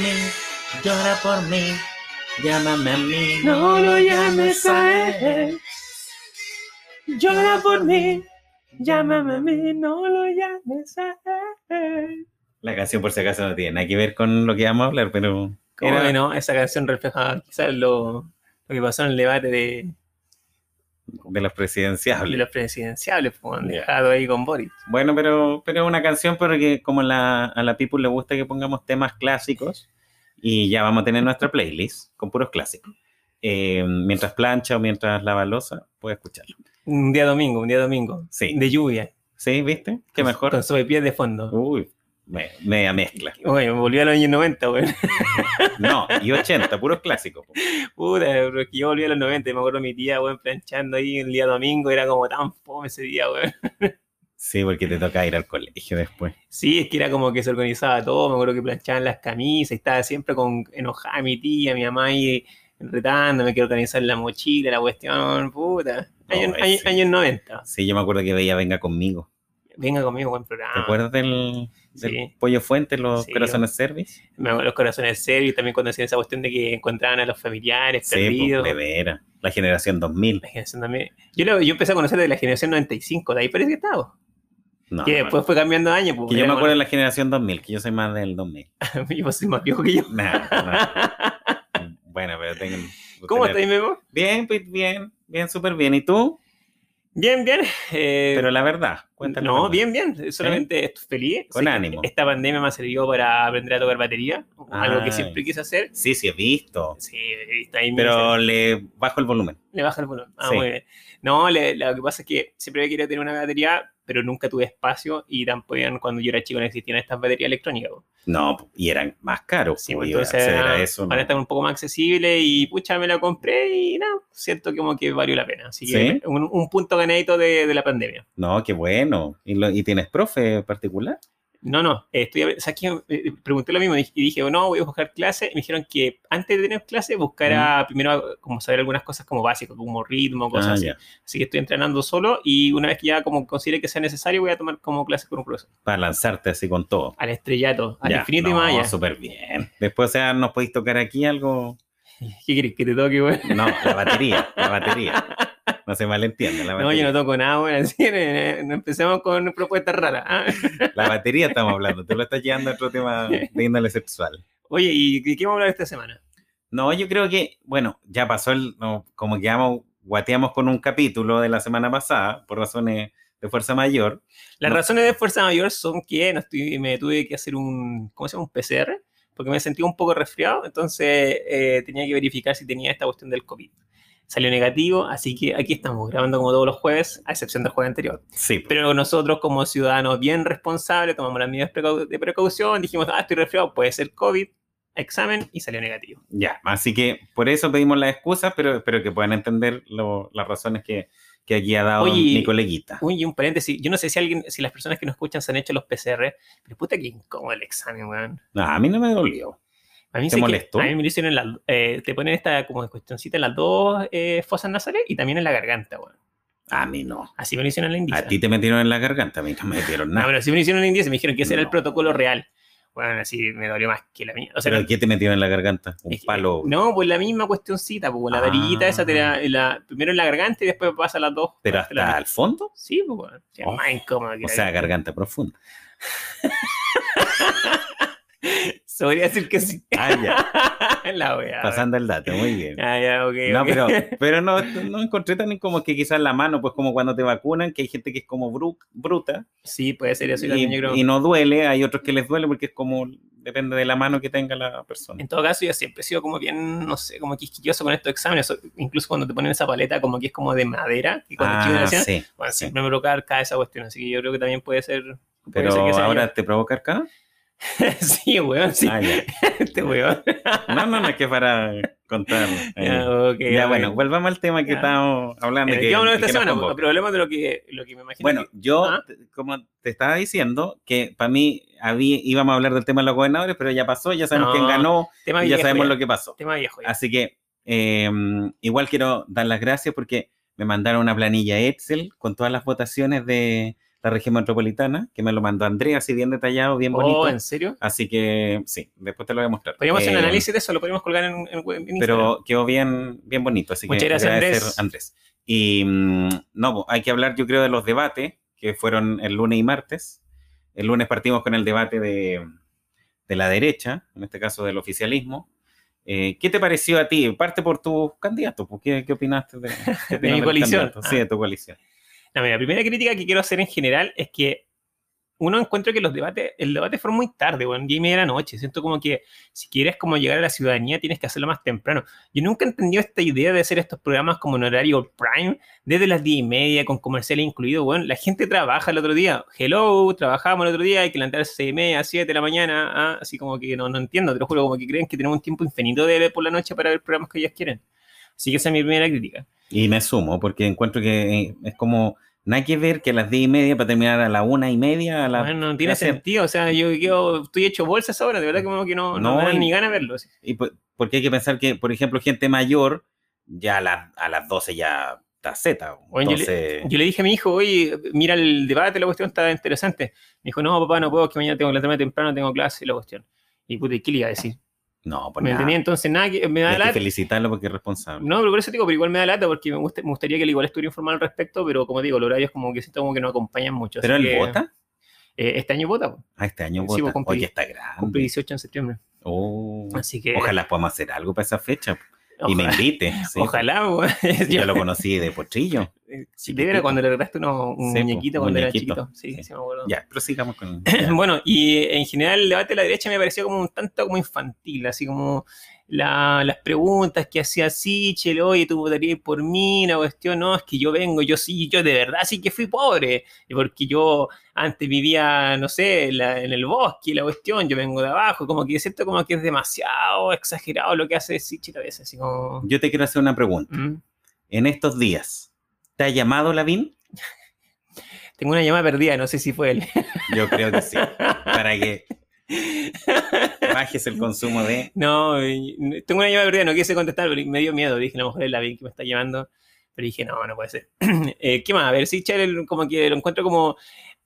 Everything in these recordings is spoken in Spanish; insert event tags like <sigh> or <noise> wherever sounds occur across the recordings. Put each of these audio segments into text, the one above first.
mí, llora por mí, llámame a mí, No lo llames a él. Llora por mí. Llámame a mí, no lo llames a él. La canción por si acaso no tiene nada que ver con lo que vamos a hablar, pero ¿Cómo Era- no? Esa canción refleja quizás lo, lo que pasó en el debate de, de los de presidenciables. los presidenciables, pues, Ya. dejado ahí con Boris. Bueno, pero, pero es una canción porque como la, a la People le gusta que pongamos temas clásicos y ya vamos a tener nuestra playlist con puros clásicos. Eh, mientras plancha o mientras lava losa, puedes escucharlo. Un día domingo, un día domingo. Sí. De lluvia. ¿Sí? ¿Viste? Qué Con- mejor. Con pies de fondo. Uy, me- media mezcla. Oye, me volví a los años 90, güey. No, y 80, puros clásicos. po. Puta, pero es que yo volví a los 90 y me acuerdo mi tía, güey, planchando ahí el día domingo. Era como tan fome ese día, güey. Sí, porque te toca ir al colegio después. Sí, es que era como que se organizaba todo. Me acuerdo que planchaban las camisas y estaba siempre con enojada mi tía, mi mamá ahí retándome que organizar la mochila, la cuestión, puta. Años, No, años- sí. años 90. Sí, yo me acuerdo que veía Venga conmigo. Venga conmigo, buen programa. ¿Te acuerdas del, del Sí. Pollo Fuente, los Sí, corazones service? Me acuerdo los corazones y también cuando hacían esa cuestión de que encontraban a los familiares Sí, pues, perdidos. de veras. La generación 2000. La generación también. Yo, lo- yo empecé a conocer de la generación 95, de ahí parece que estaba. No, que no, después fue cambiando de año. Pues, Que yo me acuerdo de la generación 2000, que yo soy más del 2000. yo soy más viejo que yo. <laughs> Bueno, pero tengo... ¿Cómo tener- estáis, Memo? Bien, pues bien, bien, súper bien. ¿Y tú? Bien, bien. eh, Pero la verdad, cuéntame. no, bien, bien. Solamente estoy feliz. Con ánimo. Esta pandemia me ha servido para aprender a tocar batería, algo que siempre quise hacer. Sí, sí, he visto. Sí, está ahí. Pero le bajo el volumen. Le baja el volumen. Ah, Sí. muy bien. No, le- lo que pasa es que siempre querido tener una batería, pero nunca tuve espacio y tampoco cuando yo era chico no existían estas baterías electrónicas. No, y eran más caros. Sí, pues, entonces a ahora, eso. ahora no. está un poco más accesible y pucha, me la compré y no, siento como que valió la pena. Así que ¿Sí? un, un punto ganadito de, de la pandemia. No, qué bueno. ¿Y, lo- y tienes profe particular? No, no, eh, estoy, o sea, que, eh, pregunté lo mismo y dije, no, voy a buscar clases. Y me dijeron que antes de tener clases buscara primero como saber algunas cosas como básicas, como ritmo, cosas Ah, así. Así que estoy entrenando solo y una vez que ya como considere que sea necesario voy a tomar como clases con un profesor. Para lanzarte así con todo. Al estrellato, al Ya, infinito y más allá. súper bien. Después, o sea, ¿nos podéis tocar aquí algo? <laughs> ¿Qué querés que te toque, güey? No, la batería, la <laughs> batería. <laughs> No se malentiende, la No, yo no toco nada. Así que no empecemos con propuestas raras. ¿ah? La batería estamos <laughs> hablando, tú lo estás llevando a otro tema de índole sexual. Oye, ¿y qué vamos a hablar esta semana? No, yo creo que, bueno, ya pasó el, no, como que vamos, guateamos con un capítulo de la semana pasada, por razones de fuerza mayor. Las No. razones de fuerza mayor son que no estoy, me tuve que hacer un, ¿cómo se llama? Un PCR, porque me sentí un poco resfriado, entonces eh, tenía que verificar si tenía esta cuestión del COVID. Salió negativo, así que aquí estamos grabando como todos los jueves, a excepción del jueves anterior. Sí, Pero nosotros como ciudadanos bien responsables tomamos las medidas de precaución, dijimos, ah, estoy resfriado, puede ser COVID, examen y salió negativo. ya. Así que por eso pedimos las excusas, pero espero que puedan entender lo- las razones que, que aquí ha dado Oye, mi coleguita. Uy, un paréntesis, yo no sé si alguien, si las personas que nos escuchan se han hecho los PCR, pero puta que incómodo el examen, weón. No, a mí no me dolió. A mí ¿Te sí que- molestó? a mí me lo hicieron en las, eh, te ponen esta como cuestioncita en las dos eh, fosas nasales y también en la garganta, weón. A mí no. Así me lo hicieron en la indicia. A ti te metieron en la garganta, a mí no me metieron No, nada. pero así me lo hicieron en la indicia, me dijeron que ese era el No. protocolo real. Bueno, así me dolió más que la mía. O sea, ¿Pero qué te metieron en la garganta? Un es palo. No, pues la misma cuestioncita, pues la Ah. varillita esa te la, la- primero en la garganta y después pasa a las dos. ¿Pero la- hasta al fondo? Sí, pues bueno, es Oh, más incómodo que O la- sea, garganta profunda. <laughs> Se podría decir que sí. Ah, ya. <laughs> la wea. Pasando el dato, muy bien. Ah, ya, ok. No, pero, <laughs> pero no, no encontré tan como que quizás la mano, pues como cuando te vacunan, que hay gente que es como bru- bruta Sí, puede ser eso. y creo- y, y no duele, hay otros que les duele porque es como, depende de la mano que tenga la persona. En todo caso, yo siempre he sido como bien, no sé, como quisquilloso con estos exámenes. Incluso cuando te ponen esa paleta como que es como de madera, que cuando chico Ah, sí, bueno, sí. siempre me provoca arcada esa cuestión. Así que yo creo que también puede ser. puede Pero ser que sea ahora te provoca acá. <laughs> sí, weón, sí. Ah, ya. <laughs> Este weón. No, no, no es que para contar. <laughs> ahí. Ya, ok. bueno, volvamos al tema que Ya. estábamos hablando. Eh, que- ¿Qué vamos a hablar que esta semana? de lo que, lo que me imagino. Bueno, yo, ¿Ah? como te estaba diciendo, que para mí había, íbamos a hablar del tema de los gobernadores, pero ya pasó, ya sabemos No, quién ganó tema y ya sabemos ya, lo que pasó. Tema viejo. Así que eh, igual quiero dar las gracias porque me mandaron una planilla Excel con todas las votaciones de la región metropolitana, que me lo mandó Andrea, así bien detallado, bien bonito. Oh, ¿en serio? Así que sí, después te lo voy a mostrar. Podríamos hacer un Eh, análisis de eso, lo podríamos colgar en, en, en Instagram. Pero quedó bien, bien bonito, así Muchas que gracias, agradecer, Andrés. Y mm, no, hay que hablar, yo creo, de los debates que fueron el lunes y martes. El lunes partimos con el debate de, de la derecha, en este caso del oficialismo. Eh, ¿Qué te pareció a ti? Parte por tu candidato. pues, ¿Qué, qué opinaste de, qué <laughs> mi coalición? Sí, de tu coalición. La primera crítica que quiero hacer en general es que uno encuentra que los debates, el debate fue muy tarde, bueno, diez y media de la noche. Siento como que si quieres como llegar a la ciudadanía tienes que hacerlo más temprano. Yo nunca he esta idea de hacer estos programas como en horario prime, desde las diez y media, con comerciales incluidos. Bueno, la gente trabaja el otro día. Hello, trabajamos el otro día, hay que levantarse a seis y media, siete de la mañana. ah, así como que no, no entiendo, te lo juro, como que creen que tenemos un tiempo infinito de ver por la noche para ver programas que ellos quieren. Así que esa es mi primera crítica. Y me sumo, porque encuentro que eh, es como, nada que ver que a las diez y media para terminar a la una y media, a la... Bueno, no tiene sentido. O sea, yo, yo estoy hecho bolsas ahora, de verdad que, como que no, no, No, me dan y- ni ganas de verlo. así. Y po- porque hay que pensar que, por ejemplo, gente mayor, ya a, las- a las 12 ya está Z. Bueno, yo le- Entonces, Yo le dije a mi hijo, oye, mira el debate, la cuestión está interesante. Me dijo, no, papá, no puedo, que mañana tengo que levantarme temprano, tengo clase y la cuestión. Y puta, ¿y qué le iba a decir? No, por ¿Me entendí? Entonces, nada, que me da Hay que lata. felicitarlo porque es responsable. No, pero por eso digo, pero igual me da lata porque me, gusta- me gustaría que él igual estuviera informado al respecto, pero como digo, los horarios como que siento como que no acompañan mucho. ¿Pero él vota? eh, este año vota. Ah, este año Sí, vota. pues, cumplí- Oye, está cumple grande. 18 en septiembre. Oh, Así que, Ojalá podamos hacer algo para esa fecha. Y me ojalá, invite. <laughs> sí. ojalá, po. <laughs> Yo lo conocí de potrillo. Sí, de cuando le regalaste un Sí, muñequito cuando muñequito. era chiquito. Sí, Sí. me acuerdo. Ya, prosigamos con... <clears throat> Bueno, y eh, en general el debate de la derecha me pareció como un tanto como infantil, así como la- las preguntas que hacía Sichel, oye, tú votarías por mí, la cuestión, no, es que yo vengo, yo sí, yo de verdad sí que fui pobre, y porque yo antes vivía, no sé, la- en el bosque, la cuestión, yo vengo de abajo, como que siento como que es demasiado exagerado lo que hace Sichel a veces, así como... Yo te quiero hacer una pregunta. ¿Mm? En estos días, ¿te ha llamado Lavín? <laughs> Tengo una llamada perdida, no sé si fue él. Yo creo que sí. <laughs> Para que bajes el consumo de... No, tengo una llamada perdida, no quise contestar, pero me dio miedo. Dije, a lo mejor es la bien que me está llamando. Pero dije, no, no puede ser. <clears throat> Eh, ¿Qué más? A ver, si Chel, como que lo encuentro como.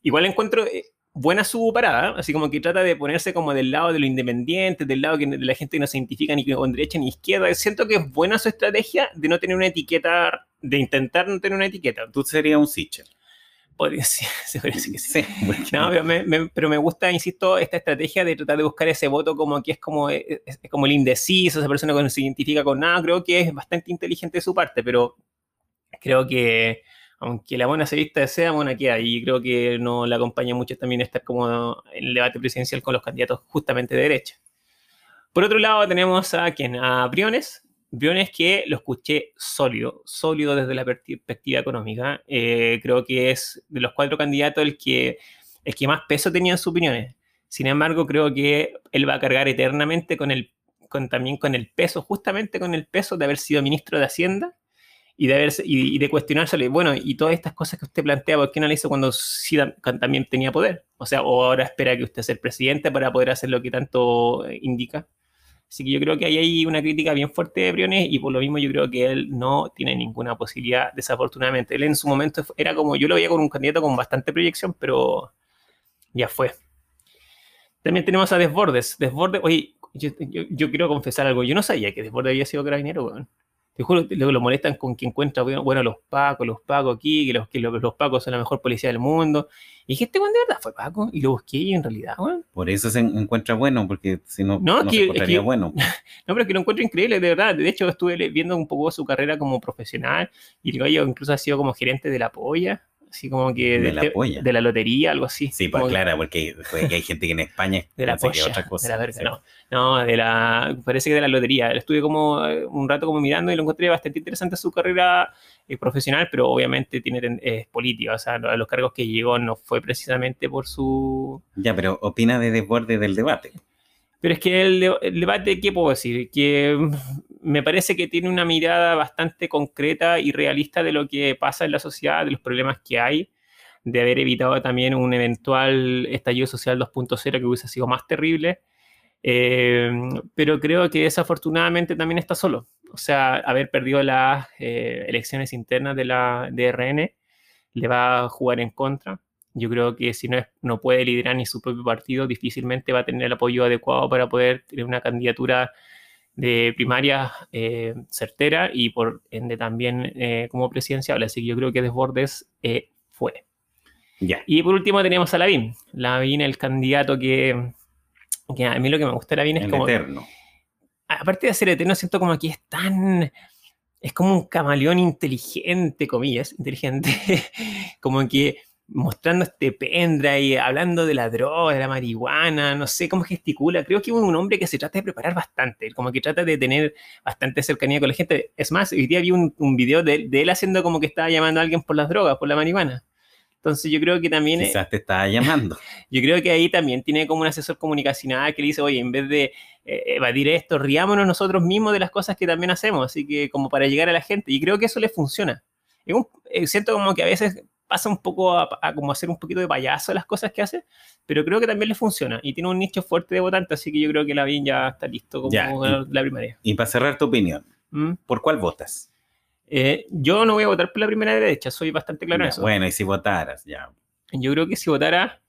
Igual encuentro eh, buena su parada, así como que trata de ponerse como del lado de lo independiente, del lado que, de la gente que no se identifica ni con derecha ni izquierda. Siento que es buena su estrategia de no tener una etiqueta, de intentar no tener una etiqueta. Tú serías un Sichel. Podría ser, <laughs> se podría decir que sí. No, pero me, me- pero me gusta, insisto, esta estrategia de tratar de buscar ese voto como que es como, es, es como el indeciso, esa persona que no se identifica con nada. Creo que es bastante inteligente de su parte, pero creo que aunque la buena se vista sea, buena queda. Y creo que no le acompaña mucho también estar como en el debate presidencial con los candidatos justamente de derecha. Por otro lado, tenemos a quien, a Briones. Briones que lo escuché sólido, sólido desde la perspectiva económica. Eh, creo que es de los cuatro candidatos el que, el que más peso tenía en sus opiniones. Sin embargo, creo que él va a cargar eternamente con el, con, también con el peso, justamente con el peso de haber sido ministro de Hacienda y de, haberse, y, y de cuestionársele, bueno, y todas estas cosas que usted plantea, ¿por qué no la hizo cuando tam- también tenía poder? O sea, o ahora espera que usted sea el presidente para poder hacer lo que tanto indica. Así que yo creo que ahí hay una crítica bien fuerte de Briones y por lo mismo yo creo que él no tiene ninguna posibilidad, desafortunadamente. Él en su momento era como, yo lo veía con un candidato con bastante proyección, pero ya fue. También tenemos a Desbordes. Desbordes, oye, yo, quiero confesar algo. Yo no sabía que Desbordes había sido carabinero, weón. Te juro, luego lo molestan con que encuentra, bueno, los pacos, los pacos aquí, que los, que los, los pacos son la mejor policía del mundo. Y dije, este weón de verdad fue paco. Y lo busqué y en realidad, weón. Por eso se encuentra bueno, porque si no, No, no, se que- encontraría es que- bueno. <laughs> No, pero es que lo encuentro increíble, de verdad. De hecho, estuve viendo un poco su carrera como profesional y el gallo incluso ha sido como gerente de la polla, así como que De la polla. de la lotería, algo así. Sí, pues claro, porque, porque hay gente que en España <laughs> De la que polla, otra cosa. de la verga, Sí. no. No, de la, parece que de la lotería. Estuve como eh, un rato como mirando y lo encontré bastante interesante su carrera eh, profesional, pero obviamente tiene es política, o sea, los cargos que llegó no fue precisamente por su... Ya, pero opina de desborde del debate. Pero es que el, el debate, ¿qué puedo decir? Que me parece que tiene una mirada bastante concreta y realista de lo que pasa en la sociedad, de los problemas que hay, de haber evitado también un eventual estallido social 2.0 que hubiese sido más terrible. Eh, pero creo que desafortunadamente también está solo. o sea, haber perdido las eh, elecciones internas de la DRN le va a jugar en contra. Yo creo que si no, no puede liderar ni su propio partido, difícilmente va a tener el apoyo adecuado para poder tener una candidatura de primaria eh, certera y por ende también eh, como presidencial. Así que yo creo que Desbordes eh, fue. Y por último tenemos a Lavín. Lavín, el candidato que, que a mí lo que me gusta de Lavín es El como... eterno. Aparte de ser eterno, siento como que es tan... Es como un camaleón inteligente, comillas, inteligente. <laughs> como que mostrando este pendrive, hablando de la droga, de la marihuana, no sé cómo gesticula. Creo que es un hombre que se trata de preparar bastante, como que trata de tener bastante cercanía con la gente. Es más, hoy día vi un, un video de, de él haciendo como que estaba llamando a alguien por las drogas, por la marihuana. Entonces yo creo que también... Quizás te estaba llamando. <laughs> yo creo que ahí también tiene como un asesor comunicacional que le dice, oye, en vez de eh, evadir esto, riámonos nosotros mismos de las cosas que también hacemos, así que como para llegar a la gente. Y creo que eso le funciona. Es un- eh, siento como que a veces pasa un poco a, a como hacer un poquito de payaso las cosas que hace, pero creo que también le funciona y tiene un nicho fuerte de votantes, así que yo creo que Lavín ya está listo como Ya, ganar la primaria. Y para cerrar tu opinión, ¿Mm? ¿por cuál votas? Eh, yo no voy a votar por la primera derecha, soy bastante claro en Ya, eso. Bueno, y si votaras, ya. Yo creo que si votara,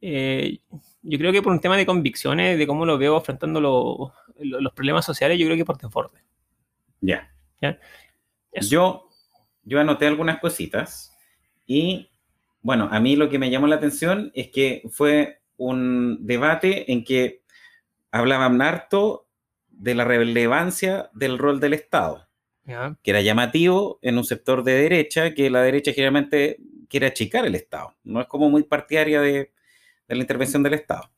eh, yo creo que por un tema de convicciones, de cómo lo veo afrontando lo- lo- los problemas sociales, yo creo que por Desbordes. Ya. Eso. Yo, yo anoté algunas cositas y, bueno, a mí lo que me llamó la atención es que fue un debate en que hablaban harto de la relevancia del rol del Estado, que era llamativo en un sector de derecha, que la derecha generalmente quiere achicar el Estado, no es como muy partidaria de, de la intervención del Estado.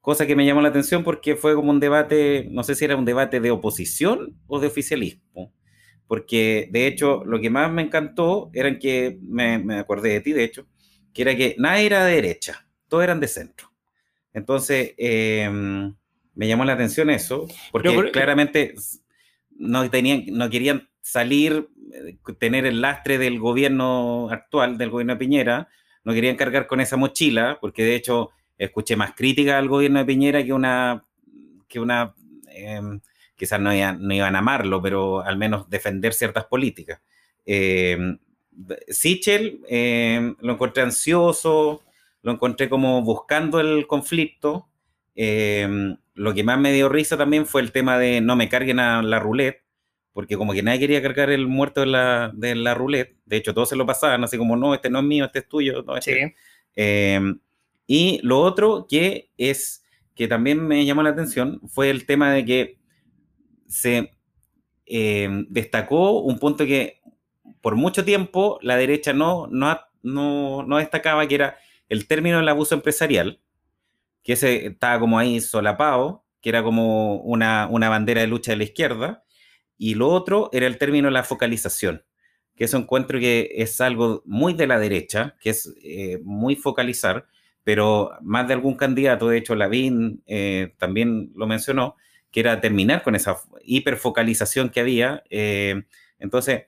Cosa que me llamó la atención porque fue como un debate, no sé si era un debate de oposición o de oficialismo, porque de hecho lo que más me encantó era que, me, me acordé de ti de hecho, que era que nadie era de derecha, todos eran de centro. Entonces, eh, me llamó la atención eso, porque Pero claramente no, tenían, no querían salir, eh, tener el lastre del gobierno actual, del gobierno de Piñera, no querían cargar con esa mochila, porque de hecho escuché más críticas al gobierno de Piñera que una, que una eh, quizás no iban, no iban a amarlo, pero al menos defender ciertas políticas. Eh, Sichel eh, lo encontré ansioso, lo encontré como buscando el conflicto. Eh, lo que más me dio risa también fue el tema de no me carguen a la roulette, porque como que nadie quería cargar el muerto de la, de la roulette. De hecho, todos se lo pasaban, así como, no, este no es mío, este es tuyo. No, este- Sí. eh, y lo otro que es que también me llamó la atención fue el tema de que se eh, destacó un punto que por mucho tiempo la derecha no, no, no, no destacaba, que era el término del abuso empresarial, que ese estaba como ahí solapado, que era como una, una bandera de lucha de la izquierda, y lo otro era el término de la focalización, que eso encuentro que es algo muy de la derecha, que es eh, muy focalizar, pero más de algún candidato, de hecho Lavín eh, también lo mencionó, que era terminar con esa hiperfocalización que había. eh, entonces,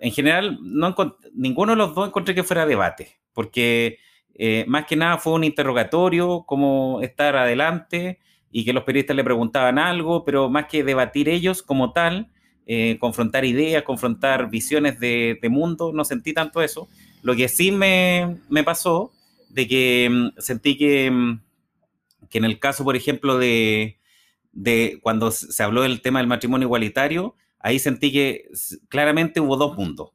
en general, no ninguno de los dos encontré que fuera debate, porque eh, más que nada fue un interrogatorio, cómo estar adelante, y que los periodistas le preguntaban algo, pero más que debatir ellos como tal, eh, confrontar ideas, confrontar visiones de, de mundo, no sentí tanto eso. Lo que sí me, me pasó, de que mm, sentí que, mm, que en el caso, por ejemplo, de, de cuando se habló del tema del matrimonio igualitario, ahí sentí que claramente hubo dos mundos.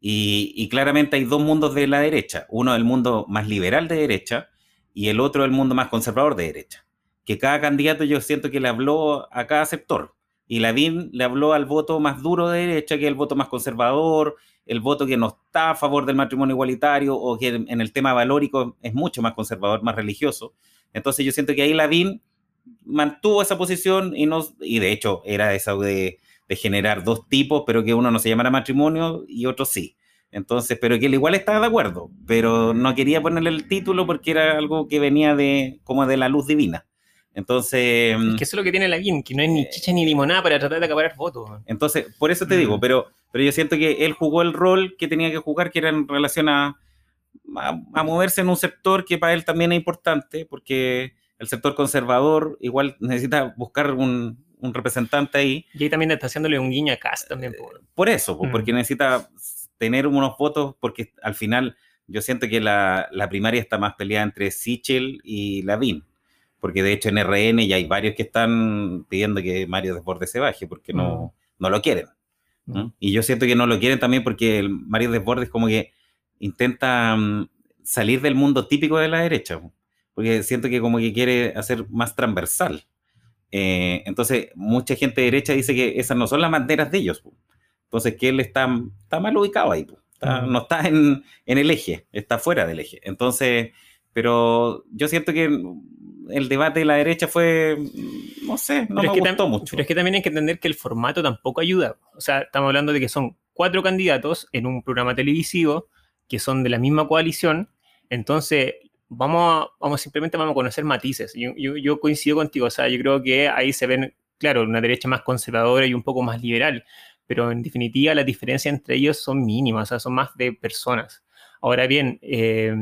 Y, y claramente hay dos mundos de la derecha. Uno el mundo más liberal de derecha y el otro el mundo más conservador de derecha. Que cada candidato yo siento que le habló a cada sector. Y Lavín le habló al voto más duro de derecha, que es el voto más conservador, el voto que no está a favor del matrimonio igualitario o que en el tema valórico es mucho más conservador, más religioso. Entonces yo siento que ahí Lavín mantuvo esa posición y, no, y de hecho era esa de, de generar dos tipos, pero que uno no se llamara matrimonio y otro sí. Entonces, pero que él igual estaba de acuerdo, pero no quería ponerle el título porque era algo que venía de como de la luz divina. Entonces, Es que eso es lo que tiene Lavín, que no es ni chicha ni limonada para tratar de acaparar votos. entonces, por eso te Mm. digo, pero, pero yo siento que él jugó el rol que tenía que jugar, que era en relación a, a, a moverse en un sector que para él también es importante, porque el sector conservador igual necesita buscar un, un representante ahí. Y ahí también está haciéndole un guiño a Cast también. Por, por eso, Mm. porque necesita tener unos votos, porque al final yo siento que la, la primaria está más peleada entre Sichel y Lavín. Porque de hecho en RN ya hay varios que están pidiendo que Mario Desbordes se baje, porque no, no lo quieren. ¿no? Y yo siento que no lo quieren también porque el Mario Desbordes como que intenta mm, salir del mundo típico de la derecha. Porque siento que como que quiere hacer más transversal. Eh, entonces, mucha gente de derecha dice que esas no son las banderas de ellos. po. Entonces, que él está, está mal ubicado ahí. Está-. No está en, en el eje, está fuera del eje. Entonces, pero yo siento que el debate de la derecha fue, no sé, no Pero me gustó mucho. Pero es que también hay que entender que el formato tampoco ayuda. O sea, estamos hablando de que son cuatro candidatos en un programa televisivo que son de la misma coalición. Entonces, vamos, vamos simplemente vamos a conocer matices. Yo, yo- yo coincido contigo. O sea, yo creo que ahí se ven, claro, una derecha más conservadora y un poco más liberal. Pero en definitiva, las diferencias entre ellos son mínimas, o sea, son más de personas. Ahora bien, eh,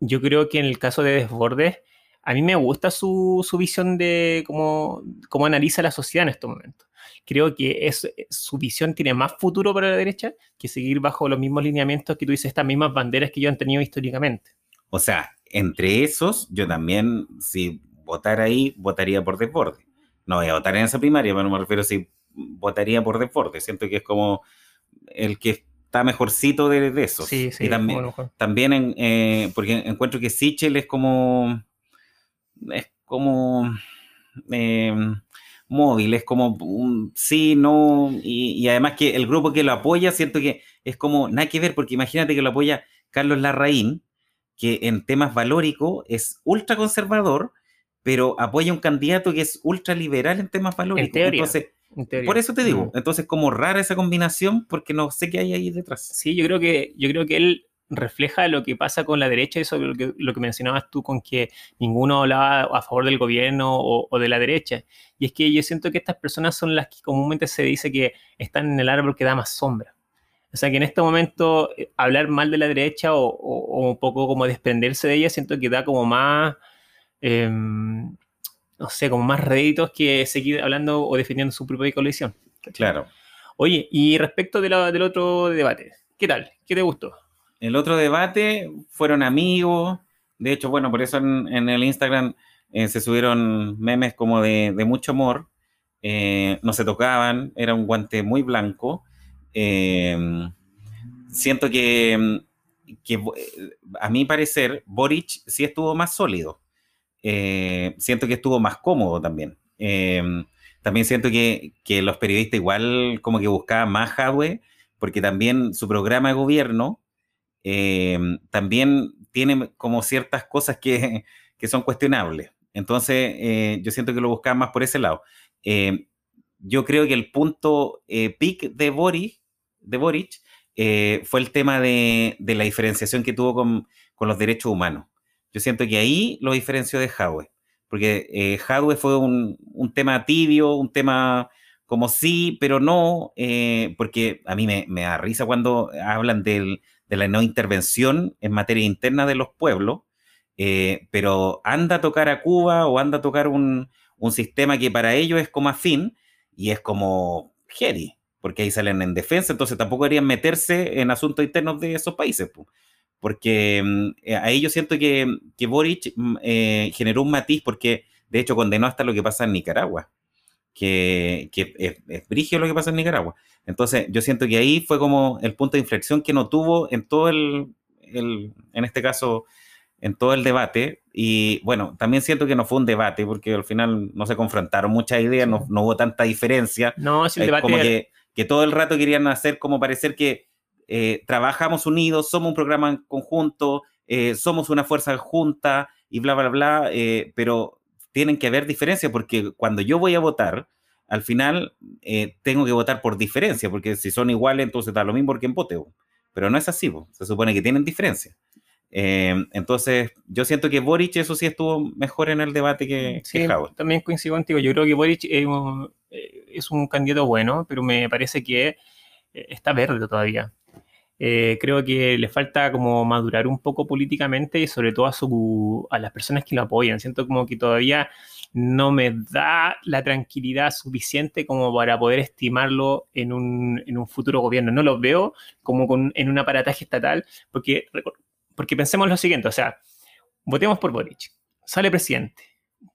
yo creo que en el caso de Desbordes, a mí me gusta su, su visión de cómo, cómo analiza la sociedad en estos momentos. Creo que es, su visión tiene más futuro para la derecha que seguir bajo los mismos lineamientos que tú dices, estas mismas banderas que ellos han tenido históricamente. O sea, entre esos, yo también, si votara ahí, votaría por Desbordes. No voy a votar en esa primaria, pero me refiero si votaría por Desbordes. Siento que es como el que está mejorcito de, de esos. Sí, sí. y también, también en, eh, porque encuentro que Sichel es como, es como eh, móvil, es como un sí, no, y, y además que el grupo que lo apoya, siento que es como nada que ver, porque imagínate que lo apoya Carlos Larraín, que en temas valóricos es ultra conservador, pero apoya un candidato que es ultra liberal en temas valóricos. teoría. Entonces, en teoría. por eso te digo, Mm. entonces como rara esa combinación, porque no sé qué hay ahí detrás. Sí, yo creo que, yo creo que él refleja lo que pasa con la derecha, eso lo que, lo que mencionabas tú con que ninguno hablaba a favor del gobierno o, o de la derecha. Y es que yo siento que estas personas son las que comúnmente se dice que están en el árbol que da más sombra. O sea que en este momento eh, hablar mal de la derecha o, o- o un poco como desprenderse de ella, siento que da como más, em, no sé, como más réditos que seguir hablando o defendiendo su propia coalición. Claro. Oye, y respecto de la- del otro debate, ¿qué tal? ¿Qué te gustó? El otro debate fueron amigos. De hecho, bueno, por eso en, en el Instagram eh, se subieron memes como de, de mucho amor. Eh, no se tocaban, era un guante muy blanco. Eh, siento que, que, eh, a mi parecer, Boric sí estuvo más sólido. Eh, siento que estuvo más cómodo también. Eh, también siento que, que los periodistas igual como que buscaban más hardware, porque también su programa de gobierno también tiene como ciertas cosas que, que son cuestionables. Entonces, eh, yo siento que lo buscaban más por ese lado. Yo creo que el punto eh, peak de Boric, de Boric eh, fue el tema de, la diferenciación que tuvo con, los derechos humanos. Yo siento que ahí lo diferenció de Hadwe, porque eh, Hadwe fue un, tema tibio, un tema como sí, pero no, eh, porque a mí me, me da risa cuando hablan del, de la no intervención en materia interna de los pueblos, eh, pero anda a tocar a Cuba o anda a tocar un, un sistema que para ellos es como afín y es como heavy, porque ahí salen en defensa, entonces tampoco deberían meterse en asuntos internos de esos países, po. porque mm, eh, ahí yo siento que, que Boric mm, eh, generó un matiz, porque de hecho condenó hasta lo que pasa en Nicaragua, que, es, es lo que pasa en Nicaragua. Entonces yo siento que ahí fue como el punto de inflexión que no tuvo en todo el en este caso, en todo el debate. Y bueno, también siento que no fue un debate, porque al final no se confrontaron muchas ideas, no, no hubo tanta diferencia. No, si el Es debate... como que, que todo el rato querían hacer como parecer que eh, trabajamos unidos, somos un programa en conjunto, eh, somos una fuerza junta y bla, bla, bla, eh, pero tienen que haber diferencias porque cuando yo voy a votar, al final eh, tengo que votar por diferencia, porque si son iguales, entonces da lo mismo porque en vote. Pero no es así, bo. se supone que tienen diferencia. Eh, entonces, yo siento que Boric, eso sí estuvo mejor en el debate que, Sí, que Howard. también coincido contigo. Yo creo que Boric es un, eh, es un candidato bueno, pero me parece que eh, está verde todavía. Eh, creo que le falta como madurar un poco políticamente y sobre todo a, su, a las personas que lo apoyan. Siento como que todavía no me da la tranquilidad suficiente como para poder estimarlo en un, en un futuro gobierno. No lo veo como con, en un aparataje estatal, porque, porque pensemos lo siguiente, o sea, votemos por Boric, sale presidente,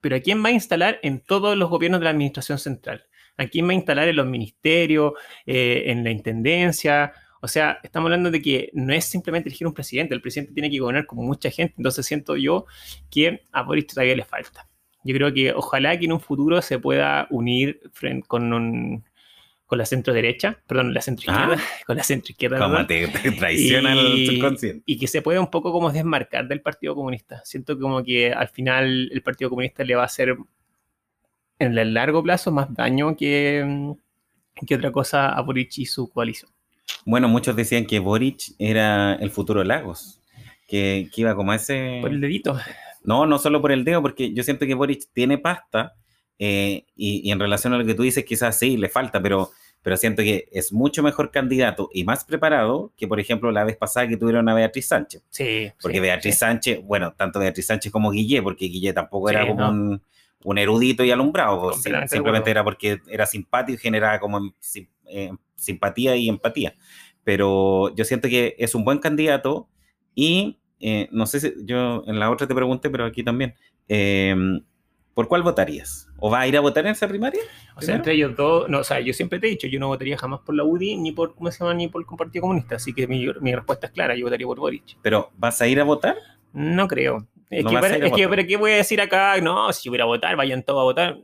pero ¿a quién va a instalar en todos los gobiernos de la administración central? ¿A quién va a instalar en los ministerios, eh, en la intendencia? O sea, estamos hablando de que no es simplemente elegir un presidente, el presidente tiene que gobernar como mucha gente, entonces siento yo que a Boris todavía le falta. Yo creo que ojalá que en un futuro se pueda unir con con la centro derecha, perdón, la centro izquierda, Ah. <laughs> con la centro izquierda. Como te, te traiciona el subconsciente. y que se pueda un poco como desmarcar del Partido Comunista. Siento como que al final el Partido Comunista le va a hacer en el largo plazo más daño que, que otra cosa a Boric y su coalición. Bueno, muchos decían que Boric era el futuro Lagos. Que, que iba como a ese. Por el dedito. No, no solo por el dedo, porque yo siento que Boric tiene pasta eh, y, y en relación a lo que tú dices, quizás sí, le falta, pero, pero siento que es mucho mejor candidato y más preparado que, por ejemplo, la vez pasada que tuvieron a Beatriz Sánchez. Sí. Porque sí, Beatriz sí. Sánchez, bueno, tanto Beatriz Sánchez como Guille, porque Guille tampoco Sí, era como no. un, un erudito y alumbrado, pues, simplemente era porque era simpático y generaba como em- eh, simpatía y empatía. Pero yo siento que es un buen candidato y eh, no sé si yo en la otra te pregunté, pero aquí también. ¿Por cuál votarías? ¿O va a ir a votar en esa primaria? O sea, entre ellos dos, no, o sea, yo siempre te he dicho, yo no votaría jamás por la UDI ni por, ¿cómo se llama? Ni por el Partido Comunista, así que mi, mi respuesta es clara, yo votaría por Boric. Pero ¿vas a ir a votar? No creo. Es No que, vas para- es que, pero ¿qué voy a decir acá? No, si yo voy a votar, vayan todos a votar.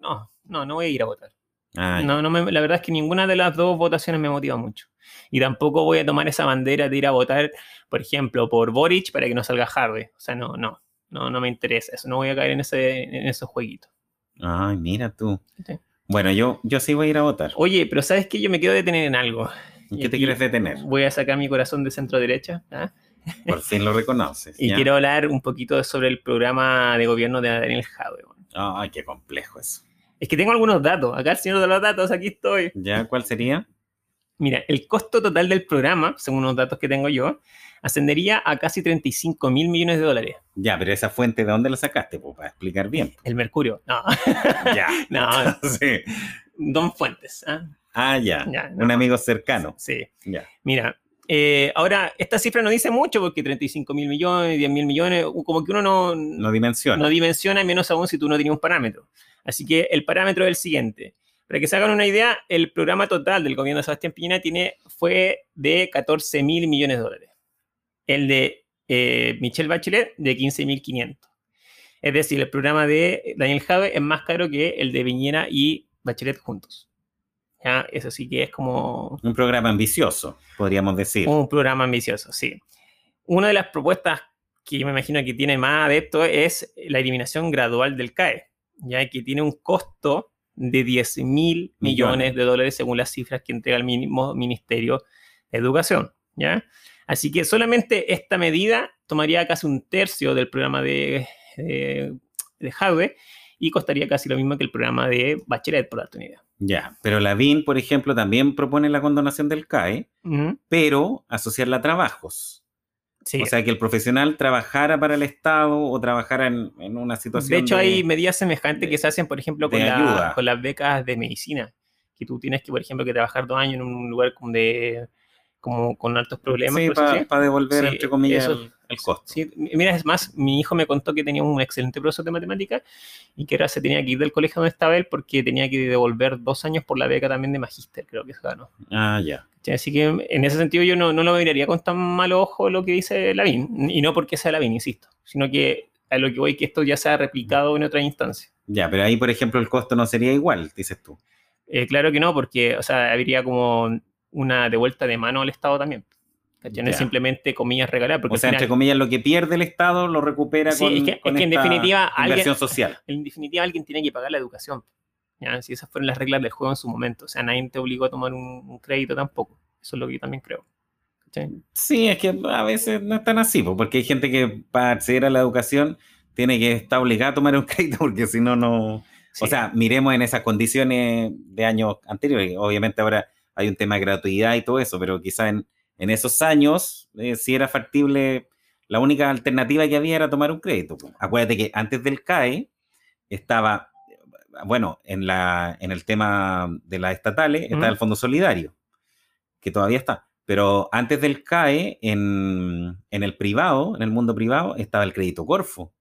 No, no, no voy a ir a votar. Ah, No, no me- la verdad es que ninguna de las dos votaciones me motiva mucho. Y tampoco voy a tomar esa bandera de ir a votar, por ejemplo, por Boric para que no salga Harvey. O sea, no, no, no, no me interesa eso. No voy a caer en, ese, en esos jueguitos. Ay, mira tú. Sí. Bueno, yo, yo sí voy a ir a votar. Oye, pero ¿sabes qué? Yo me quiero detener en algo. ¿En y qué te quieres detener? Voy a sacar mi corazón de centro derecha. ¿ah? Por fin lo reconoces. <laughs> Y ¿ya? quiero hablar un poquito sobre el programa de gobierno de Daniel Jadwe. Ay, qué complejo eso. Es que tengo algunos datos. Acá el señor de los datos, aquí estoy. ¿Ya cuál sería? Mira, el costo total del programa, según los datos que tengo yo, ascendería a casi 35 mil millones de dólares. Ya, pero esa fuente, ¿de dónde la sacaste? Pues para explicar bien. El Mercurio. No, Ya. <laughs> no, <laughs> sí. Don Fuentes. ¿ah? Ah, ya. Ya, no. Un amigo cercano. Sí. Ya. Mira, eh, ahora, esta cifra no dice mucho porque 35 mil millones, 10 mil millones, como que uno no, No dimensiona. no dimensiona, menos aún si tú no tenías un parámetro. Así que el parámetro es el siguiente. Para que se hagan una idea, el programa total del gobierno de Sebastián Piñera tiene, fue de 14 mil millones de dólares. El de eh, Michelle Bachelet de 15 mil 500. Es decir, el programa de Daniel Jave es más caro que el de Piñera y Bachelet juntos. ¿Ya? Eso sí que es como Un programa ambicioso, podríamos decir. un programa ambicioso, sí. Una de las propuestas que yo me imagino que tiene más adeptos es la eliminación gradual del CAE, ya que tiene un costo de 10 mil millones de dólares según las cifras que entrega el mismo Ministerio de Educación. ¿ya? Así que solamente esta medida tomaría casi un tercio del programa de, de, de Jadwe y costaría casi lo mismo que el programa de Bachelet, por idea. Ya, pero la BIN, por ejemplo, también propone la condonación del CAE, Ujú, pero asociarla a trabajos. Sí. O sea, que el profesional trabajara para el Estado o trabajara en, en una situación De hecho, de- hay medidas semejantes que se hacen, por ejemplo, con, de la- con las becas de medicina, que tú tienes que, por ejemplo, que trabajar dos años en un lugar de como con altos problemas. Sí, para devolver, Sí, entre comillas, eso- el, el costo. Sí, mira, es más, mi hijo me contó que tenía un excelente profesor de matemáticas y que ahora se tenía que ir del colegio donde estaba él porque tenía que devolver dos años por la beca también de magíster, creo que se ganó. Ah, ya. Así que en ese sentido yo no, no lo miraría con tan malo ojo lo que dice Lavín, y no porque sea Lavín, insisto, sino que a lo que voy que esto ya se ha replicado en otra instancia. Ya, pero ahí, por ejemplo, el costo no sería igual, dices tú. Eh, claro que no, porque o sea, habría como una devuelta de mano al Estado también. ¿cachai? No es simplemente comillas regaladas, porque o sea, final- entre comillas, lo que pierde el Estado lo recupera Sí, con, es que- es con que en esta definitiva alguien- inversión <laughs> social. en definitiva alguien tiene que pagar la educación. ¿ya? Si esas fueron las reglas del juego en su momento. O sea, nadie te obligó a tomar un, un crédito tampoco. Eso es lo que yo también creo. ¿cachai? Sí, es que a veces no es tan así, po, porque hay gente que para acceder a la educación tiene que estar obligada a tomar un <laughs> crédito, porque si no, no... O Sí. sea, miremos en esas condiciones de años anteriores. Obviamente ahora hay un tema de gratuidad y todo eso, pero quizá en, en esos años, eh, si era factible, la única alternativa que había era tomar un crédito. Acuérdate que antes del CAE estaba, bueno, en, la, en el tema de las estatales, estaba el Fondo Solidario, que todavía está. Pero antes del CAE, en, en el privado, en el mundo privado, estaba el crédito Corfo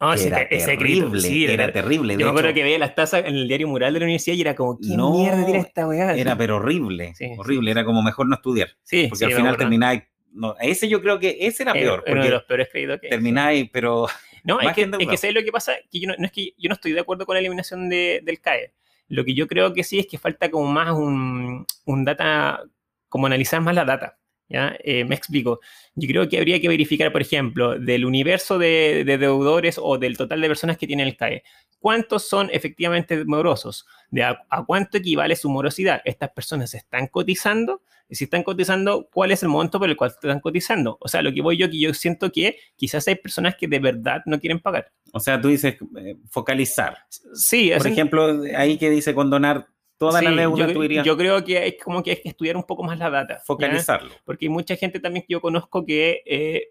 Ah, que ese, era ese terrible, sí, era terrible. Yo me acuerdo que veía las tasas en el diario mural de la universidad y era como, ¿qué No, mierda tiene esta weá? Era pero horrible, Sí, horrible, era como mejor no estudiar, sí, porque al final no, ese yo creo que ese era Eh, peor, uno de los peores créditos que termináis, pero No, <laughs> es que, es endeudado. que ¿sabes lo que pasa? Que yo no, no es que yo no estoy de acuerdo con la eliminación de- del CAE. Lo que yo creo que sí es que falta como más un, un data, como analizar más la data. ¿Ya? Eh, me explico. Yo creo que habría que verificar, por ejemplo, del universo de, de deudores o del total de personas que tienen el CAE, ¿cuántos son efectivamente morosos? ¿De a, a cuánto equivale su morosidad? ¿Estas personas están cotizando? Y si están cotizando, ¿cuál es el monto por el cual están cotizando? O sea, lo que voy yo, que yo siento que quizás hay personas que de verdad no quieren pagar. o sea, tú dices eh, focalizar. Sí, Por ejemplo, ahí que dice condonar toda la deuda, yo, tú dirías yo creo que es como que hay que estudiar un poco más la data. ¿ya? focalizarlo. Porque hay mucha gente también que yo conozco que eh,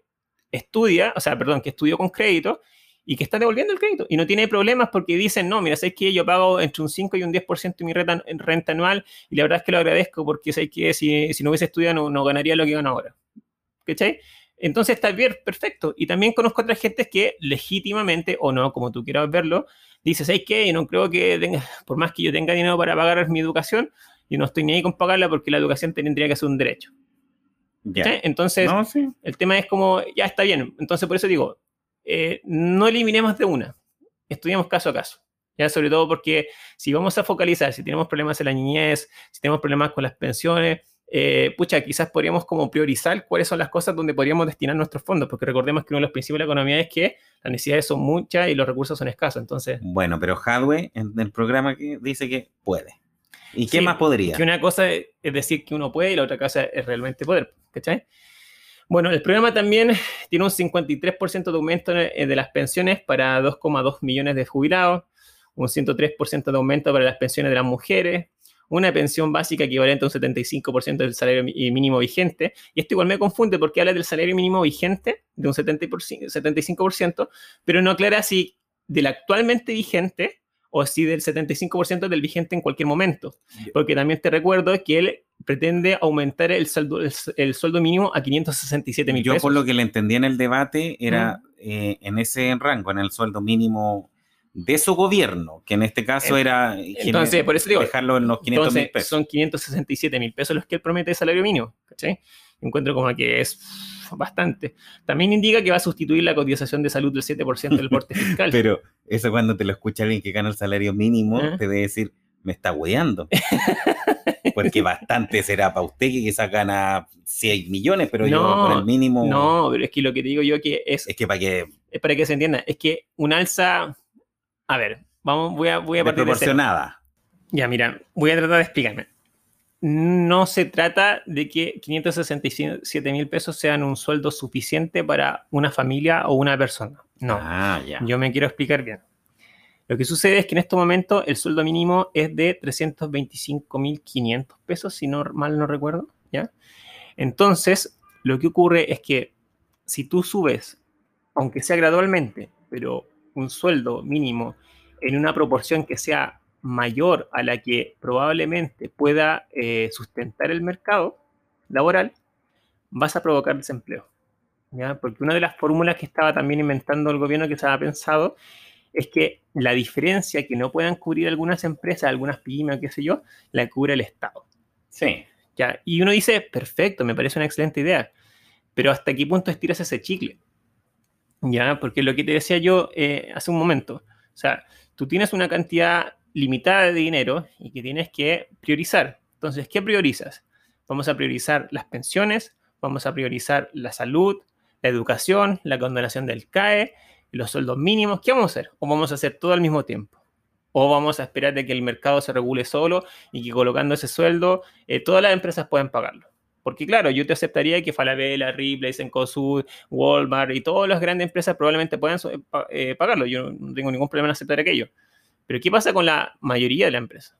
estudia, o sea, perdón, que estudió con crédito y que está devolviendo el crédito y no tiene problemas porque dicen, no, mira, sabes que yo pago entre un 5 y un 10% de mi renta, renta anual y la verdad es que lo agradezco porque sé que si, si no hubiese estudiado no, no ganaría lo que gano ahora. ¿Cachai? Entonces está bien, perfecto. Y también conozco otras gentes que legítimamente, o no, como tú quieras verlo, dices, ¿sabes qué? Yo no creo que tenga, por más que yo tenga dinero para pagar mi educación, yo no estoy ni ahí con pagarla porque la educación tendría que ser un derecho. Ya. ¿cachai? Entonces, No, sí. el tema es como, ya está bien. Entonces, por eso digo, eh, no eliminemos de una, estudiamos caso a caso. Ya, sobre todo porque si vamos a focalizar, si tenemos problemas en la niñez, si tenemos problemas con las pensiones, eh, pucha, quizás podríamos como priorizar cuáles son las cosas donde podríamos destinar nuestros fondos, porque recordemos que uno de los principios de la economía es que las necesidades son muchas y los recursos son escasos. Entonces, Bueno, pero Hadwe en el programa que dice que puede. ¿Y qué Sí, más podría? Que una cosa es decir que uno puede y la otra cosa es realmente poder, ¿cachai? Bueno, el programa también tiene un 53% de aumento eh, de las pensiones para 2,2 millones de jubilados, un 103% de aumento para las pensiones de las mujeres, una pensión básica equivalente a un 75% del salario mi- mínimo vigente. Y esto igual me confunde porque habla del salario mínimo vigente de un 70%, 75%, pero no aclara si del actualmente vigente o si del 75% del vigente en cualquier momento. Porque también te recuerdo que él pretende aumentar el, saldo- el, el sueldo mínimo a 567 mil Yo pesos. por lo que le entendí en el debate era eh, en ese rango, en el sueldo mínimo de su gobierno, que en este caso era entonces, por eso digo, dejarlo en los 500 mil pesos. son 567 mil pesos los que él promete de salario mínimo. ¿cachai? Encuentro como que es bastante. También indica que va a sustituir la cotización de salud del 7% del porte <laughs> fiscal. Pero eso cuando te lo escucha alguien que gana el salario mínimo, ¿Ah? te debe decir, me está hueando. <laughs> Porque bastante será para usted que quizás gana 6 millones, pero yo No, con el mínimo no, pero es que lo que te digo yo que es, es que para que es para que se entienda, es que un alza, a ver, vamos, voy a, voy a partir de cero. desproporcionada. Ya, mira, voy a tratar de explicarme. No se trata de que 567 mil pesos sean un sueldo suficiente para una familia o una persona. No. Ah, ya. Yo me quiero explicar bien. Lo que sucede es que en este momento el sueldo mínimo es de 325.500 pesos, si no mal no recuerdo, ¿ya? Entonces, lo que ocurre es que si tú subes, aunque sea gradualmente, pero un sueldo mínimo en una proporción que sea mayor a la que probablemente pueda eh, sustentar el mercado laboral, vas a provocar desempleo. ¿ya? Porque una de las fórmulas que estaba también inventando el gobierno que se había pensado es que la diferencia que no puedan cubrir algunas empresas, algunas pymes, qué sé yo, la cubre el Estado. Sí. ¿ya? Y uno dice, perfecto, me parece una excelente idea, pero ¿hasta qué punto estiras ese chicle? ¿Ya? Porque lo que te decía yo eh, hace un momento, o sea, tú tienes una cantidad limitada de dinero y que tienes que priorizar. Entonces, ¿qué priorizas? Vamos a priorizar las pensiones, vamos a priorizar la salud, la educación, la condonación del CAE, los sueldos mínimos. ¿Qué vamos a hacer? ¿O vamos a hacer todo al mismo tiempo? ¿O vamos a esperar de que el mercado se regule solo y que colocando ese sueldo eh, todas las empresas puedan pagarlo? Porque claro, yo te aceptaría que Falabella, Ripley, Cencosud, Walmart y todas las grandes empresas probablemente puedan pa- eh, pagarlo. Yo no tengo ningún problema en aceptar aquello. Pero ¿qué pasa con la mayoría de la empresa?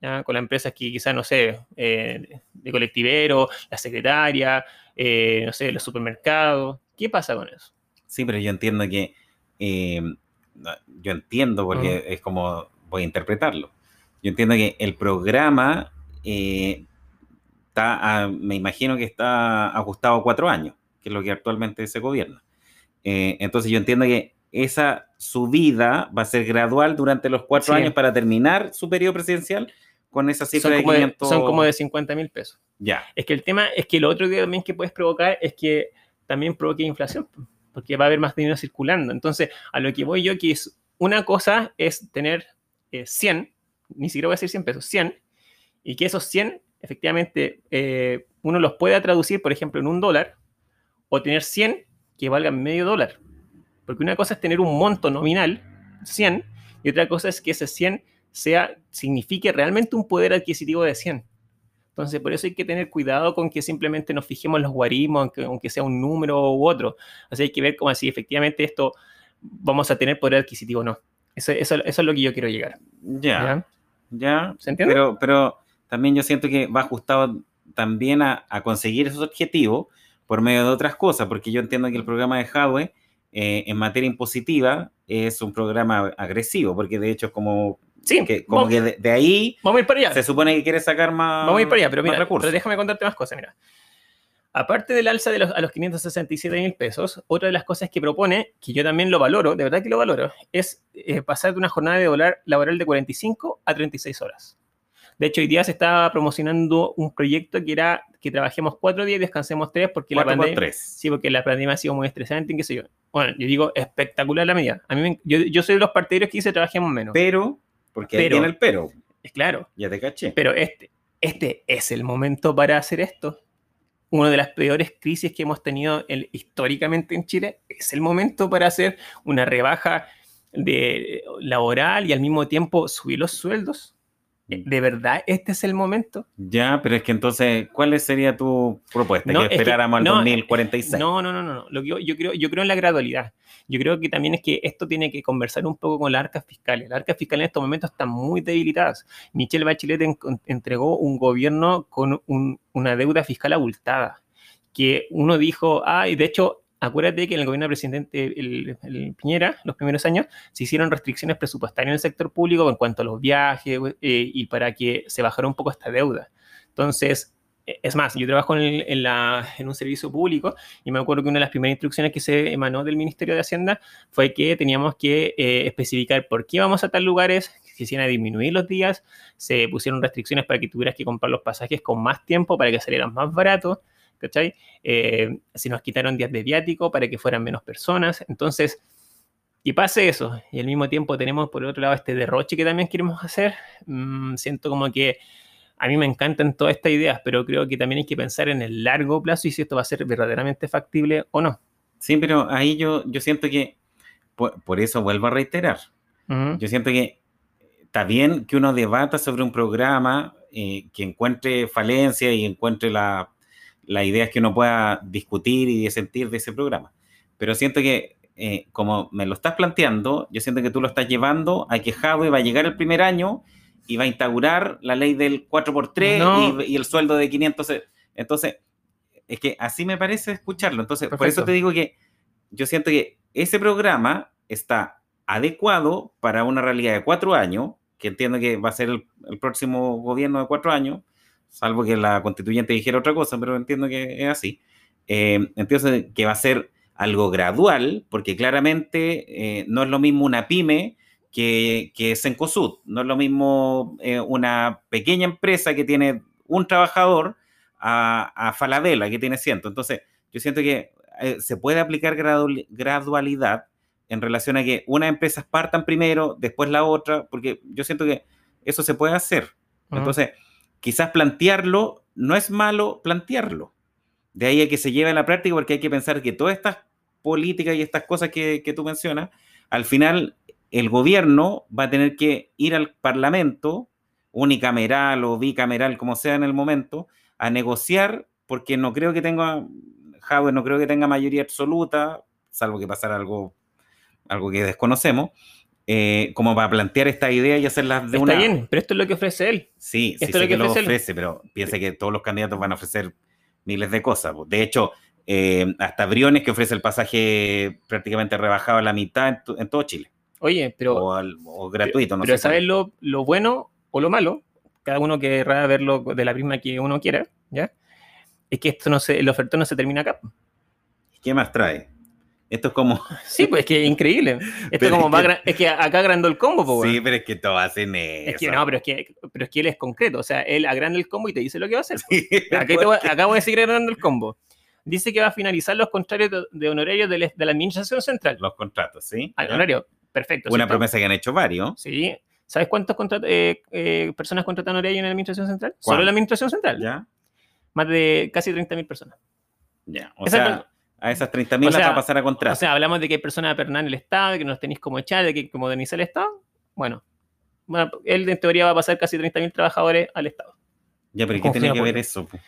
¿ya? con las empresas que quizás, no sé, eh, de colectivero, la secretaria, eh, no sé, los supermercados. ¿Qué pasa con eso? Sí, pero yo entiendo que, eh, yo entiendo porque es como voy a interpretarlo. Yo entiendo que el programa eh, está, a- me imagino que está ajustado a cuatro años, que es lo que actualmente se gobierna. Eh, entonces yo entiendo que esa subida va a ser gradual durante los cuatro Sí. años para terminar su periodo presidencial con esa cifra Son de, 500. son como de 50 mil pesos. Ya, Es que el tema es que lo otro que también que puedes provocar es que también provoque inflación, porque va a haber más dinero circulando. Entonces, a lo que voy yo, que es una cosa es tener eh, 100, ni siquiera voy a decir 100 pesos, 100, y que esos 100, efectivamente, eh, uno los pueda traducir, por ejemplo, en un dólar, o tener 100 que valgan medio dólar. Porque una cosa es tener un monto nominal, 100, y otra cosa es que ese 100 sea, signifique realmente un poder adquisitivo de 100. Entonces, por eso hay que tener cuidado con que simplemente nos fijemos en los guarismos, aunque, aunque sea un número u otro. Así hay que ver como si efectivamente esto vamos a tener poder adquisitivo o no. Eso, eso, eso es lo que yo quiero llegar. ya, ¿ya? ya. ¿Se entiende? Pero, pero también yo siento que va ajustado también a, a conseguir esos objetivos por medio de otras cosas, porque yo entiendo que el programa de Hadwe eh, en materia impositiva es un programa agresivo, porque de hecho es como sí, que, como vamos, que de, de ahí vamos a ir para allá. se supone que quiere sacar más, Vamos a ir para allá, pero mira, recursos. pero déjame contarte más cosas, mira. Aparte del alza de los, a los 567 mil pesos, otra de las cosas que propone, que yo también lo valoro, de verdad que lo valoro, es eh, pasar de una jornada de volar laboral de 45 a 36 horas. De hecho, hoy día se estaba promocionando un proyecto que era que trabajemos cuatro días y descansemos tres porque la Cuatro por pandemia... tres. Sí, porque la pandemia ha sido muy estresante qué sé yo. Bueno, yo digo espectacular la medida. A mí me- yo, yo soy de los partidarios que dice trabajemos menos. Pero, porque ahí Pero- viene el pero, Es claro. ya te caché. Pero este, este es el momento para hacer esto. Una de las peores crisis que hemos tenido en- históricamente en Chile es el momento para hacer una rebaja de, laboral y al mismo tiempo subir los sueldos. ¿De verdad este es el momento? Ya, pero es que entonces, ¿cuál sería tu propuesta? No, que es que- esperáramos al no, 2046. No, no, no, no. no. Lo que yo, yo creo, yo creo en la gradualidad. Yo creo que también es que esto tiene que conversar un poco con las arcas fiscales. Las arcas fiscales en estos momentos están muy debilitadas. Michelle Bachelet en- entregó un gobierno con un- una deuda fiscal abultada. Que uno dijo, ah, y de hecho, acuérdate que en el gobierno del presidente el, el Piñera, los primeros años, se hicieron restricciones presupuestarias en el sector público en cuanto a los viajes eh, y para que se bajara un poco esta deuda. Entonces, eh, es más, yo trabajo en, el- en la- en un servicio público y me acuerdo que una de las primeras instrucciones que se emanó del Ministerio de Hacienda fue que teníamos que eh, especificar por qué íbamos a tal lugares, se hicieran a disminuir los días, se pusieron restricciones para que tuvieras que comprar los pasajes con más tiempo para que salieran más baratos, ¿cachai? Eh, se nos quitaron días de viático para que fueran menos personas, entonces... Y pase eso, y al mismo tiempo tenemos por otro lado este derroche que también queremos hacer. Mm, siento como que a mí me encantan todas estas ideas, pero creo que también hay que pensar en el largo plazo y si esto va a ser verdaderamente factible o no. Sí, pero ahí yo, yo siento que, por, por eso vuelvo a reiterar, yo siento que está bien que uno debata sobre un programa eh, que encuentre falencia y encuentre la- las ideas que uno pueda discutir y sentir de ese programa. Pero siento que, eh, como me lo estás planteando, yo siento que tú lo estás llevando a que Jadwe va a llegar el primer año y va a instaurar la ley del 4x3 No. y, y el sueldo de 500. e- Entonces, es que así me parece escucharlo. Entonces, por eso te digo que yo siento que ese programa está adecuado para una realidad de cuatro años, que entiendo que va a ser el, el próximo gobierno de cuatro años, salvo que la constituyente dijera otra cosa, pero entiendo que es así. Eh, entonces, que va a ser algo gradual, porque claramente eh, no es lo mismo una pyme que, que Cencosud, no es lo mismo eh, una pequeña empresa que tiene un trabajador a, a Falabella que tiene ciento. Entonces, yo siento que eh, se puede aplicar gradu- gradualidad en relación a que unas empresas partan primero, después la otra, porque yo siento que eso se puede hacer. Ujú. Entonces, quizás plantearlo, no es malo plantearlo. De ahí a que se lleve a la práctica, porque hay que pensar que todas estas políticas y estas cosas que, que tú mencionas, al final el gobierno va a tener que ir al Parlamento, unicameral o bicameral, como sea en el momento, a negociar, porque no creo que tenga, no creo que tenga mayoría absoluta, salvo que pasara algo, algo que desconocemos, eh, como para plantear esta idea y hacerlas de Está una. bien, pero esto es lo que ofrece él. Sí, sí Esto sé es lo que lo ofrece pero piensa que todos los candidatos van a ofrecer miles de cosas. De hecho, eh, hasta Briones que ofrece el pasaje prácticamente rebajado a la mitad en, to- en todo Chile. Oye, pero, o, al- o gratuito, no pero sé. ¿sabes lo, lo bueno o lo malo? Cada uno querrá verlo de la prisma que uno quiera, ¿ya? Es que esto no se, el ofertón no se termina acá. ¿Qué más trae? Esto es como. <laughs> Sí, pues es que es increíble. <laughs> Esto Pero como es va que- es que acá agrandó el combo, pues, Sí, pero es que todos hacen eso. Es que no, pero es que, pero es que él es concreto. O sea, él agranda el combo y te dice lo que va a hacer. Sí, Acá, voy, acá voy a seguir agrandando el combo. Dice que va a finalizar los contrarios de, de honorarios de, la- de la administración central. Los contratos, ¿sí? Al honorario, perfecto. Una ¿cierto? promesa que han hecho varios. Sí. ¿Sabes cuántas eh, eh, personas contratan honorario en la administración central? Solo en la administración central. ¿Ya? Más de casi 30.000 personas. Ya. O sea, a esas 30.000 o las va a pasar a contrato. O sea, hablamos de que hay personas pernar en el Estado, de que no los tenéis como echar, de que modernizar el Estado. Bueno, bueno, él en teoría va a pasar casi 30.000 trabajadores al Estado. ya, pero ¿y ¿qué tiene que ver eso? po?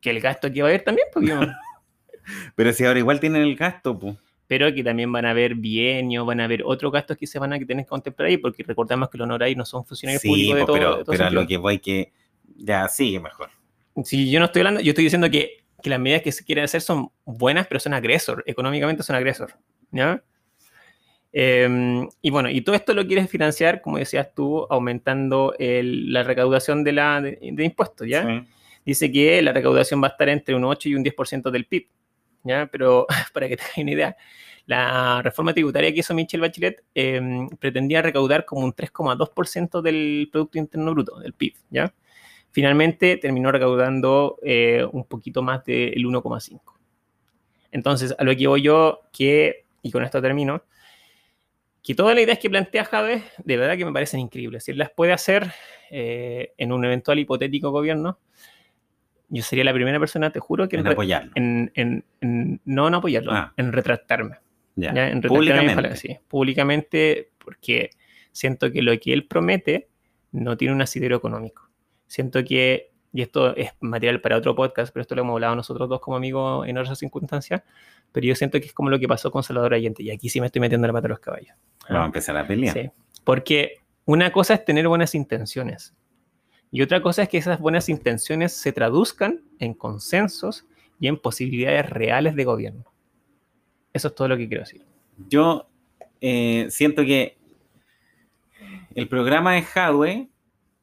Que el gasto que va a haber también, porque, <laughs> Pero si ahora igual tienen el gasto, pues. pero que también van a haber bienios, van a haber otros gastos que se van a tener que contemplar ahí, porque recordemos que los honorarios no son funcionarios Sí, públicos de po, todo, pero, de todo pero a lo que voy que. Ya, sigue mejor. Si yo no estoy hablando, yo estoy diciendo que, que las medidas que se quieren hacer son buenas, pero son agresor, económicamente son agresor. ¿ya? Eh, y bueno, y todo esto lo quieres financiar, como decías tú, aumentando el- la recaudación de, la, de, de impuestos, ¿ya? Sí. Dice que la recaudación va a estar entre un 8 y un 10% del PIB, ¿ya? Pero <laughs> para que te hagas una idea, la reforma tributaria que hizo Michelle Bachelet eh, pretendía recaudar como un 3,2% del Producto Interno Bruto, del PIB, ¿ya? Finalmente terminó recaudando eh, un poquito más del 1,5. Entonces, a lo que voy yo, que, y con esto termino, que todas las ideas que plantea Jade, de verdad que me parecen increíbles. Si él las puede hacer eh, en un eventual hipotético gobierno, yo sería la primera persona, te juro, que En en, re- apoyarlo. en- en- en- no en apoyarlo, Ah. en retractarme. Ya. ¿ya? En retractarme, Públicamente. sí, públicamente, porque siento que lo que él promete no tiene un asidero económico. Siento que, y esto es material para otro podcast, pero esto lo hemos hablado nosotros dos como amigos en otras circunstancias, pero yo siento que es como lo que pasó con Salvador Allende, y aquí sí me estoy metiendo la pata a los caballos. Vamos a empezar a pelear. Sí, porque una cosa es tener buenas intenciones y otra cosa es que esas buenas intenciones se traduzcan en consensos y en posibilidades reales de gobierno. Eso es todo lo que quiero decir. Yo eh, siento que el programa de Hadwe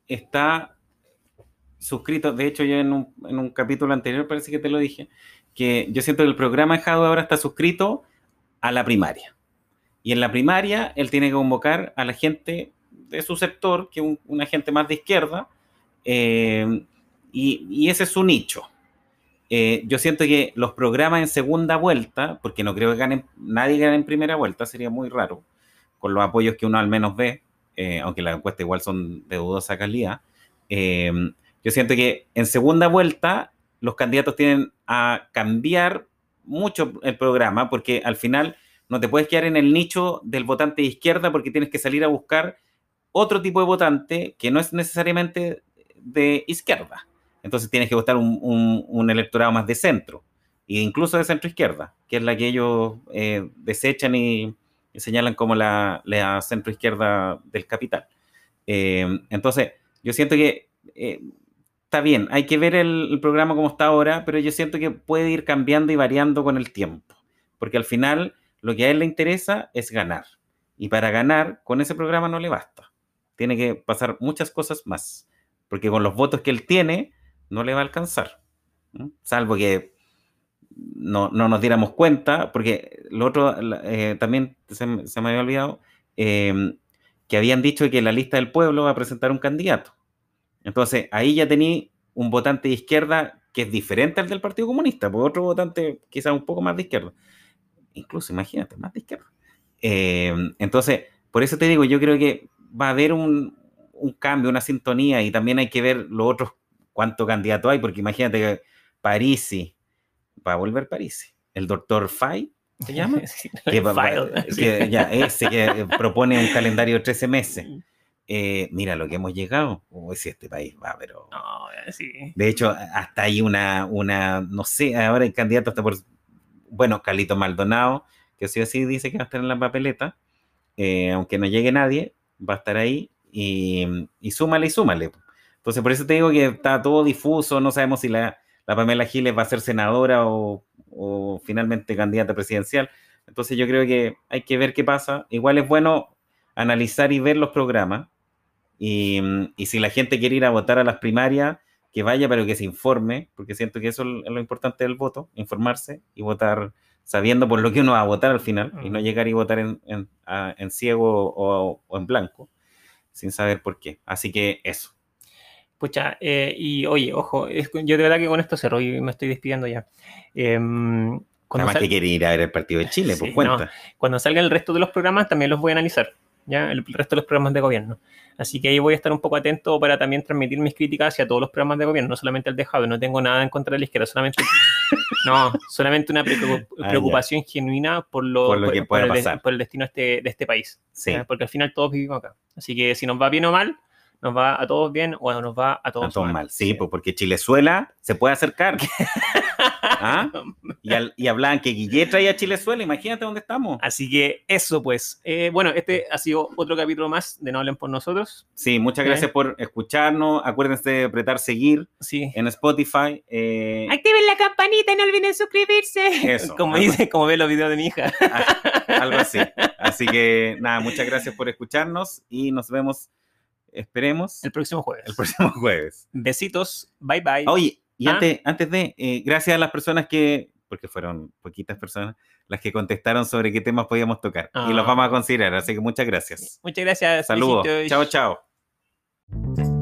está suscrito. De hecho, yo en un, en un capítulo anterior parece que te lo dije. Que yo siento que el programa de Hadwe ahora está suscrito a la primaria. Y en la primaria él tiene que convocar a la gente de su sector, que es un- una gente más de izquierda, eh, y, y ese es su nicho. Eh, yo siento que los programas en segunda vuelta, porque no creo que ganen, nadie gane en primera vuelta, sería muy raro, con los apoyos que uno al menos ve, eh, aunque las encuestas igual son de dudosa calidad. Yo siento que en segunda vuelta los candidatos tienen a cambiar mucho el programa, porque al final no te puedes quedar en el nicho del votante de izquierda porque tienes que salir a buscar otro tipo de votante que no es necesariamente de izquierda. Entonces tienes que votar un, un- electorado más de centro, e incluso de centro izquierda, que es la que ellos eh, desechan y, y señalan como la, la centro izquierda del capital. Eh, entonces, yo siento que eh, bien, hay que ver el, programa como está ahora, pero yo siento que puede ir cambiando y variando con el tiempo, porque al final lo que a él le interesa es ganar. Y para ganar, con ese programa no le basta. Tiene que pasar muchas cosas más, porque con los votos que él tiene, no le va a alcanzar. Salvo que no, no nos diéramos cuenta, porque lo otro eh, también se, me- se me había olvidado, eh, que habían dicho que la lista del pueblo va a presentar un candidato. Entonces, ahí ya tení un votante de izquierda que es diferente al del Partido Comunista, pues otro votante quizás un poco más de izquierda. Incluso, imagínate, más de izquierda. Eh, entonces, por eso te digo, yo creo que va a haber un, un cambio, una sintonía, y también hay que ver los otros cuántos candidatos hay, porque imagínate que Parisi, va a volver Parisi, el doctor Fay, ¿se llama? <laughs> Sí, que, va- que ya ese que propone un calendario de 13 meses. Eh, mira lo que hemos llegado. Uy, si este país va, pero. No, sí. De hecho, hasta hay una, una, no sé, ahora hay candidatos hasta por. Bueno, Carlito Maldonado, que sí o sí dice que va a estar en la papeleta. eh, aunque no llegue nadie, va a estar ahí y, y súmale y súmale. Entonces, por eso te digo que está todo difuso, no sabemos si la, la Pamela Giles va a ser senadora o, o finalmente candidata presidencial. Entonces yo creo que hay que ver qué pasa. Igual es bueno analizar y ver los programas. Y, y si la gente quiere ir a votar a las primarias, que vaya, pero que se informe, porque siento que eso es lo importante del voto, informarse y votar sabiendo por lo que uno va a votar al final, y no llegar y votar en, en, a- en ciego o, o en blanco, sin saber por qué. Así que eso. Pucha, eh, y oye, ojo, es- yo de verdad que con esto cerro y me estoy despidiendo ya. Cuando, Además sal- que quiere ir a ver el partido de Chile, Sí, por no. cuenta. cuando salgan el resto de los programas también los voy a analizar, ya el resto de los programas de gobierno. Así que ahí voy a estar un poco atento para también transmitir mis críticas hacia todos los programas de gobierno, no solamente el de Jave, no tengo nada en contra de la izquierda, solamente <laughs> no, solamente una Ah, preocupación genuina por lo, Por lo que pueda el, de- pasar. por el destino de este, de este país. Sí, ¿ya? Porque al final todos vivimos acá. Así que si nos va bien o mal, nos va a todos bien o nos va a todos, a todos mal. Sí, pues porque Chilezuela se puede acercar. <laughs> ¿Ah? <laughs> Y, al- y hablaban que Guille traía a Chilezuela, imagínate dónde estamos. Así que eso pues. Eh, bueno, este ha sido otro capítulo más de No hablen por nosotros. Sí, muchas Sí. gracias por escucharnos. Acuérdense de apretar seguir Sí. en Spotify. eh, Activen la campanita y no olviden suscribirse. Eso, <laughs> como dice, como ve los videos de mi hija. <laughs> algo así. Así que nada, muchas gracias por escucharnos y nos vemos, esperemos, El próximo jueves. el próximo jueves. Besitos. Bye bye. Oye, y ¿Ah? antes, antes de, eh, gracias a las personas que, porque fueron poquitas personas, las que contestaron sobre qué temas podíamos tocar. Y los Ah. vamos a considerar, así que muchas gracias. Muchas gracias. Saludos. Besitos. Chao, chao.